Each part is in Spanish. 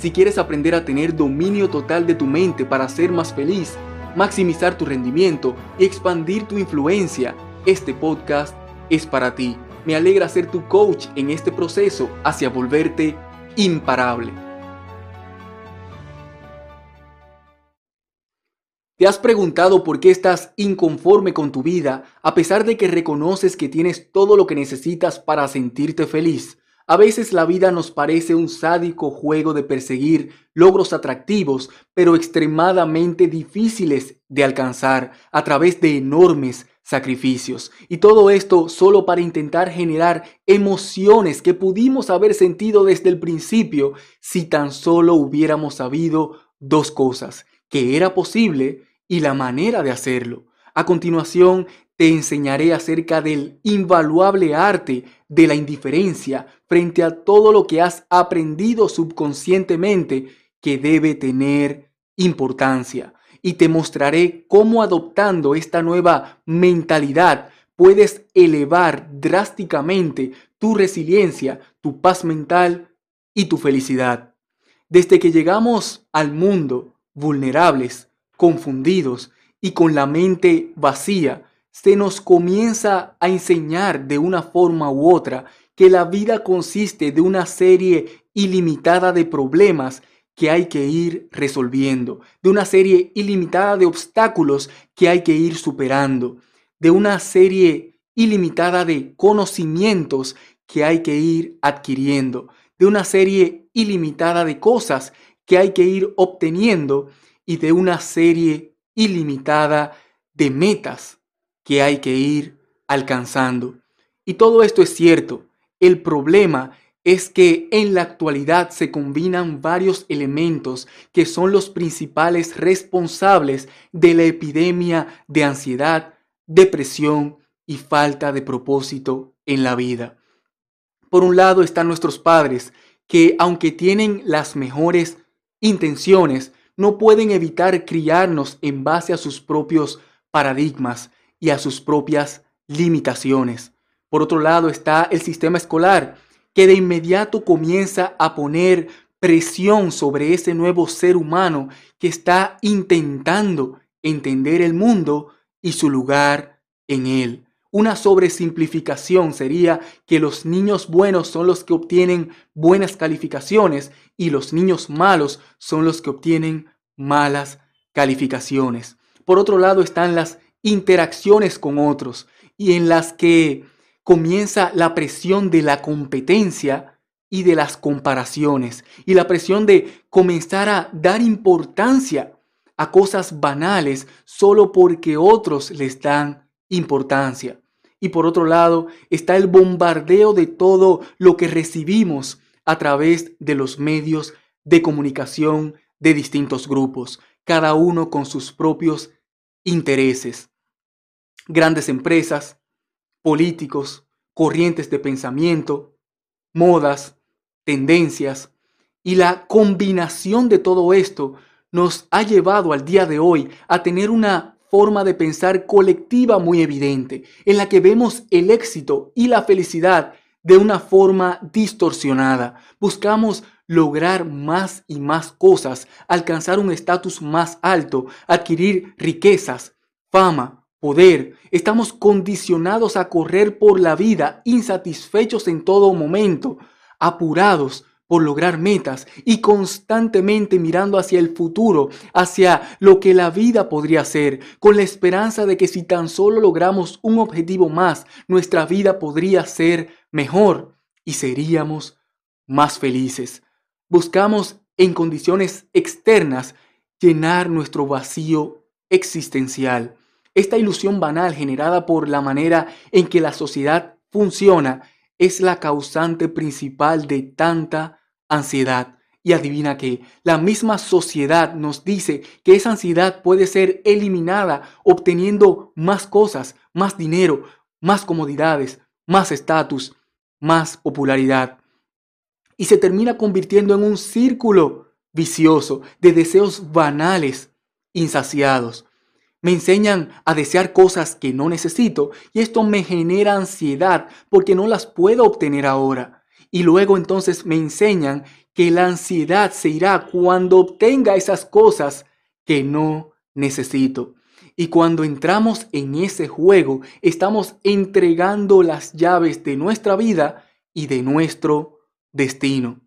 Si quieres aprender a tener dominio total de tu mente para ser más feliz, maximizar tu rendimiento y expandir tu influencia, este podcast es para ti. Me alegra ser tu coach en este proceso hacia volverte imparable. ¿Te has preguntado por qué estás inconforme con tu vida a pesar de que reconoces que tienes todo lo que necesitas para sentirte feliz? A veces la vida nos parece un sádico juego de perseguir logros atractivos, pero extremadamente difíciles de alcanzar a través de enormes sacrificios. Y todo esto solo para intentar generar emociones que pudimos haber sentido desde el principio si tan solo hubiéramos sabido dos cosas, que era posible y la manera de hacerlo. A continuación, te enseñaré acerca del invaluable arte de la indiferencia frente a todo lo que has aprendido subconscientemente que debe tener importancia. Y te mostraré cómo adoptando esta nueva mentalidad puedes elevar drásticamente tu resiliencia, tu paz mental y tu felicidad. Desde que llegamos al mundo vulnerables, confundidos y con la mente vacía, se nos comienza a enseñar de una forma u otra que la vida consiste de una serie ilimitada de problemas que hay que ir resolviendo, de una serie ilimitada de obstáculos que hay que ir superando, de una serie ilimitada de conocimientos que hay que ir adquiriendo, de una serie ilimitada de cosas que hay que ir obteniendo y de una serie ilimitada de metas que hay que ir alcanzando. Y todo esto es cierto. El problema es que en la actualidad se combinan varios elementos que son los principales responsables de la epidemia de ansiedad, depresión y falta de propósito en la vida. Por un lado están nuestros padres, que aunque tienen las mejores intenciones, no pueden evitar criarnos en base a sus propios paradigmas y a sus propias limitaciones. Por otro lado está el sistema escolar, que de inmediato comienza a poner presión sobre ese nuevo ser humano que está intentando entender el mundo y su lugar en él. Una sobresimplificación sería que los niños buenos son los que obtienen buenas calificaciones y los niños malos son los que obtienen malas calificaciones. Por otro lado están las interacciones con otros y en las que comienza la presión de la competencia y de las comparaciones y la presión de comenzar a dar importancia a cosas banales solo porque otros les dan importancia. Y por otro lado está el bombardeo de todo lo que recibimos a través de los medios de comunicación de distintos grupos, cada uno con sus propios intereses. Grandes empresas, políticos, corrientes de pensamiento, modas, tendencias, y la combinación de todo esto nos ha llevado al día de hoy a tener una forma de pensar colectiva muy evidente, en la que vemos el éxito y la felicidad de una forma distorsionada. Buscamos lograr más y más cosas, alcanzar un estatus más alto, adquirir riquezas, fama, poder. Estamos condicionados a correr por la vida insatisfechos en todo momento, apurados por lograr metas y constantemente mirando hacia el futuro, hacia lo que la vida podría ser, con la esperanza de que si tan solo logramos un objetivo más, nuestra vida podría ser mejor y seríamos más felices. Buscamos en condiciones externas llenar nuestro vacío existencial. Esta ilusión banal generada por la manera en que la sociedad funciona es la causante principal de tanta ansiedad Y adivina que la misma sociedad nos dice que esa ansiedad puede ser eliminada obteniendo más cosas, más dinero, más comodidades, más estatus, más popularidad. Y se termina convirtiendo en un círculo vicioso de deseos banales, insaciados. Me enseñan a desear cosas que no necesito y esto me genera ansiedad porque no las puedo obtener ahora. Y luego entonces me enseñan que la ansiedad se irá cuando obtenga esas cosas que no necesito. Y cuando entramos en ese juego, estamos entregando las llaves de nuestra vida y de nuestro destino.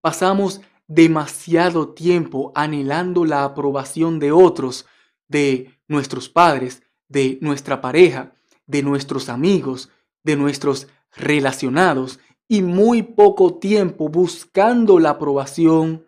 Pasamos demasiado tiempo anhelando la aprobación de otros, de nuestros padres, de nuestra pareja, de nuestros amigos, de nuestros relacionados y muy poco tiempo buscando la aprobación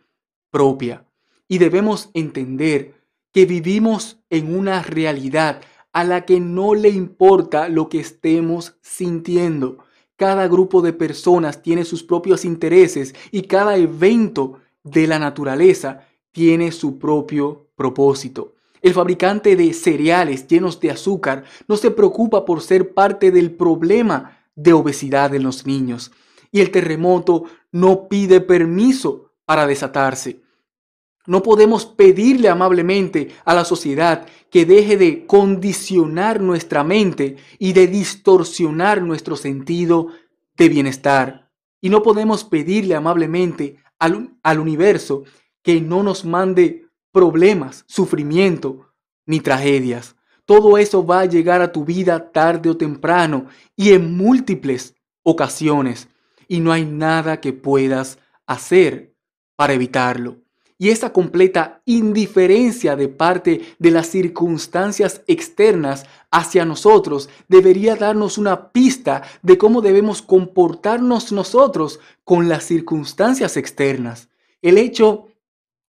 propia. Y debemos entender que vivimos en una realidad a la que no le importa lo que estemos sintiendo. Cada grupo de personas tiene sus propios intereses y cada evento de la naturaleza tiene su propio propósito. El fabricante de cereales llenos de azúcar no se preocupa por ser parte del problema de obesidad en los niños. Y el terremoto no pide permiso para desatarse. No podemos pedirle amablemente a la sociedad que deje de condicionar nuestra mente y de distorsionar nuestro sentido de bienestar. Y no podemos pedirle amablemente al, universo que no nos mande problemas, sufrimiento ni tragedias. Todo eso va a llegar a tu vida tarde o temprano y en múltiples ocasiones. Y no hay nada que puedas hacer para evitarlo. Y esa completa indiferencia de parte de las circunstancias externas hacia nosotros debería darnos una pista de cómo debemos comportarnos nosotros con las circunstancias externas. El hecho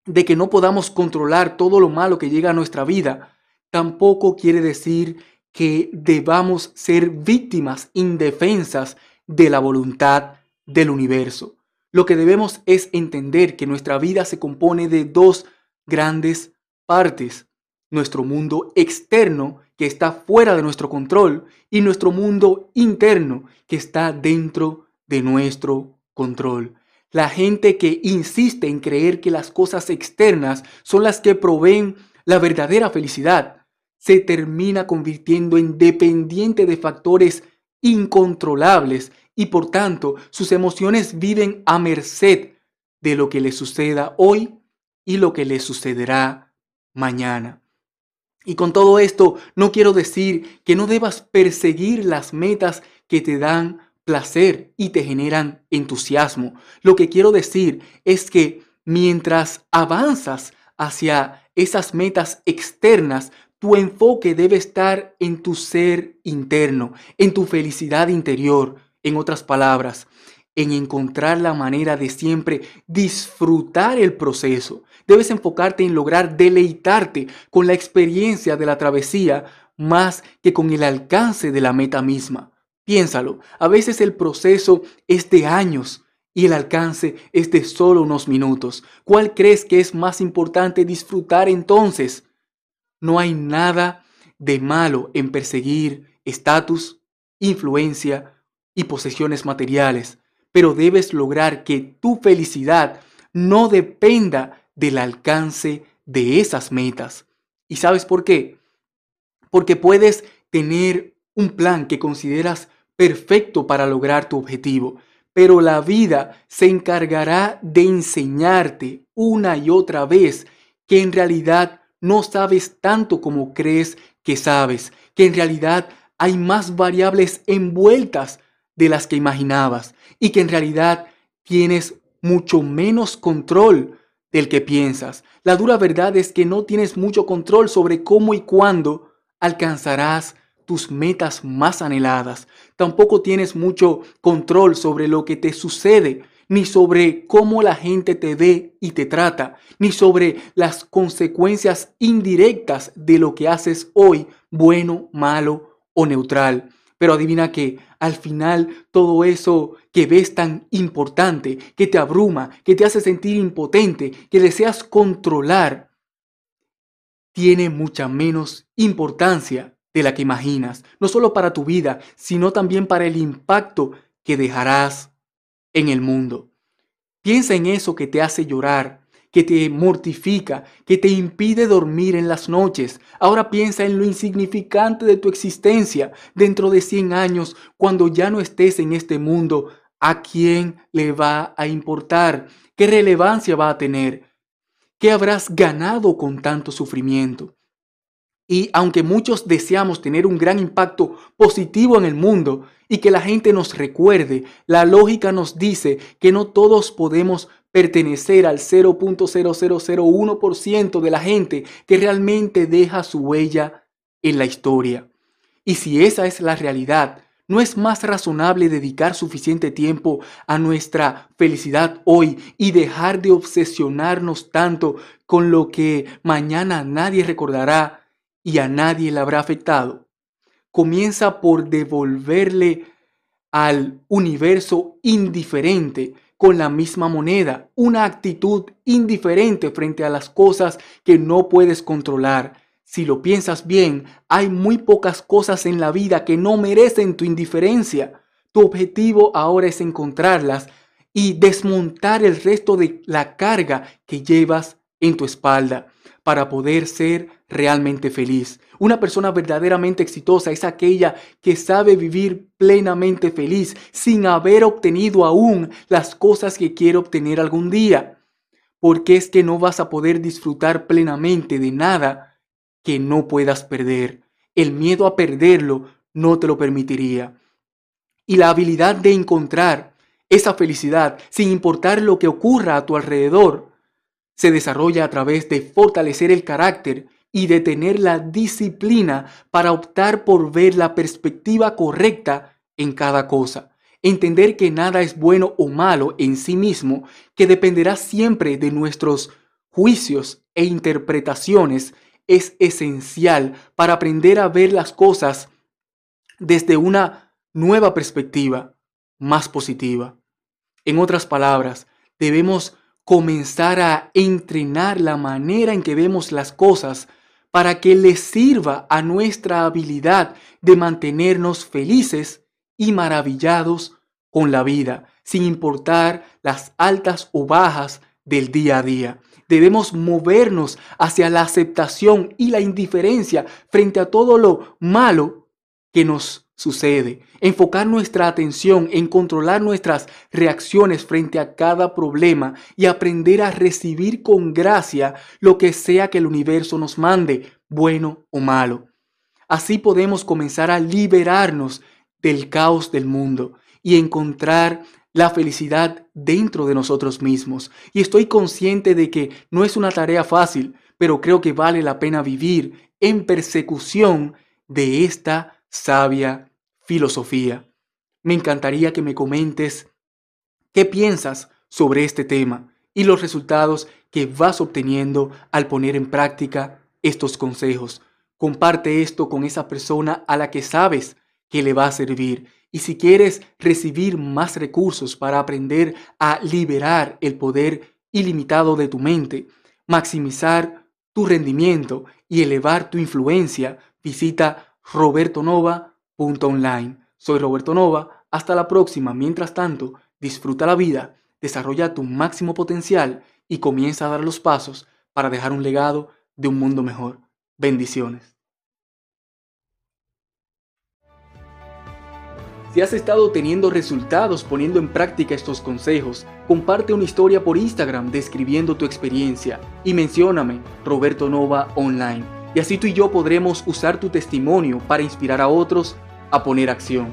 de que no podamos controlar todo lo malo que llega a nuestra vida tampoco quiere decir que debamos ser víctimas indefensas de la voluntad del universo. Lo que debemos es entender que nuestra vida se compone de dos grandes partes. Nuestro mundo externo, que está fuera de nuestro control, y nuestro mundo interno, que está dentro de nuestro control. La gente que insiste en creer que las cosas externas son las que proveen la verdadera felicidad, se termina convirtiendo en dependiente de factores incontrolables y por tanto sus emociones viven a merced de lo que le suceda hoy y lo que le sucederá mañana. Y con todo esto no quiero decir que no debas perseguir las metas que te dan placer y te generan entusiasmo. Lo que quiero decir es que mientras avanzas hacia esas metas externas, tu enfoque debe estar en tu ser interno, en tu felicidad interior, en otras palabras, en encontrar la manera de siempre disfrutar el proceso. Debes enfocarte en lograr deleitarte con la experiencia de la travesía más que con el alcance de la meta misma. Piénsalo, a veces el proceso es de años y el alcance es de solo unos minutos. ¿Cuál crees que es más importante disfrutar entonces? No hay nada de malo en perseguir estatus, influencia y posesiones materiales, pero debes lograr que tu felicidad no dependa del alcance de esas metas. ¿Y sabes por qué? Porque puedes tener un plan que consideras perfecto para lograr tu objetivo, pero la vida se encargará de enseñarte una y otra vez que en realidad no sabes tanto como crees que sabes, que en realidad hay más variables envueltas de las que imaginabas y que en realidad tienes mucho menos control del que piensas. La dura verdad es que no tienes mucho control sobre cómo y cuándo alcanzarás tus metas más anheladas. Tampoco tienes mucho control sobre lo que te sucede, ni sobre cómo la gente te ve y te trata, ni sobre las consecuencias indirectas de lo que haces hoy, bueno, malo o neutral Pero adivina que al final todo eso que ves tan importante, que te abruma, que te hace sentir impotente, que deseas controlar, tiene mucha menos importancia de la que imaginas, no solo para tu vida, sino también para el impacto que dejarás en el mundo. Piensa en eso que te hace llorar, que te mortifica, que te impide dormir en las noches. Ahora piensa en lo insignificante de tu existencia dentro de 100 años, cuando ya no estés en este mundo. ¿A quién le va a importar? ¿Qué relevancia va a tener? ¿Qué habrás ganado con tanto sufrimiento? Y aunque muchos deseamos tener un gran impacto positivo en el mundo y que la gente nos recuerde, la lógica nos dice que no todos podemos pertenecer al 0.0001% de la gente que realmente deja su huella en la historia. Y si esa es la realidad, ¿no es más razonable dedicar suficiente tiempo a nuestra felicidad hoy y dejar de obsesionarnos tanto con lo que mañana nadie recordará y a nadie le habrá afectado? Comienza por devolverle al universo indiferente con la misma moneda, una actitud indiferente frente a las cosas que no puedes controlar. Si lo piensas bien, hay muy pocas cosas en la vida que no merecen tu indiferencia. Tu objetivo ahora es encontrarlas y desmontar el resto de la carga que llevas en tu espalda para poder ser realmente feliz. Una persona verdaderamente exitosa es aquella que sabe vivir plenamente feliz sin haber obtenido aún las cosas que quiere obtener algún día. Porque es que no vas a poder disfrutar plenamente de nada que no puedas perder. El miedo a perderlo no te lo permitiría. Y la habilidad de encontrar esa felicidad sin importar lo que ocurra a tu alrededor se desarrolla a través de fortalecer el carácter y de tener la disciplina para optar por ver la perspectiva correcta en cada cosa. Entender que nada es bueno o malo en sí mismo, que dependerá siempre de nuestros juicios e interpretaciones, es esencial para aprender a ver las cosas desde una nueva perspectiva, más positiva. En otras palabras, debemos comenzar a entrenar la manera en que vemos las cosas para que les sirva a nuestra habilidad de mantenernos felices y maravillados con la vida, sin importar las altas o bajas del día a día. Debemos movernos hacia la aceptación y la indiferencia frente a todo lo malo que nos sucede. Enfocar nuestra atención en controlar nuestras reacciones frente a cada problema y aprender a recibir con gracia lo que sea que el universo nos mande, bueno o malo. Así podemos comenzar a liberarnos del caos del mundo y encontrar la felicidad dentro de nosotros mismos. Y estoy consciente de que no es una tarea fácil, pero creo que vale la pena vivir en persecución de esta sabia filosofía. Me encantaría que me comentes qué piensas sobre este tema y los resultados que vas obteniendo al poner en práctica estos consejos. Comparte esto con esa persona a la que sabes que le va a servir. Y si quieres recibir más recursos para aprender a liberar el poder ilimitado de tu mente, maximizar tu rendimiento y elevar tu influencia, visita robertonova.com online. Soy Roberto Nova, hasta la próxima. Mientras tanto, disfruta la vida, desarrolla tu máximo potencial y comienza a dar los pasos para dejar un legado de un mundo mejor. Bendiciones. Si has estado teniendo resultados poniendo en práctica estos consejos, comparte una historia por Instagram describiendo tu experiencia y mencióname Roberto Nova Online. Y así tú y yo podremos usar tu testimonio para inspirar a otros a poner acción.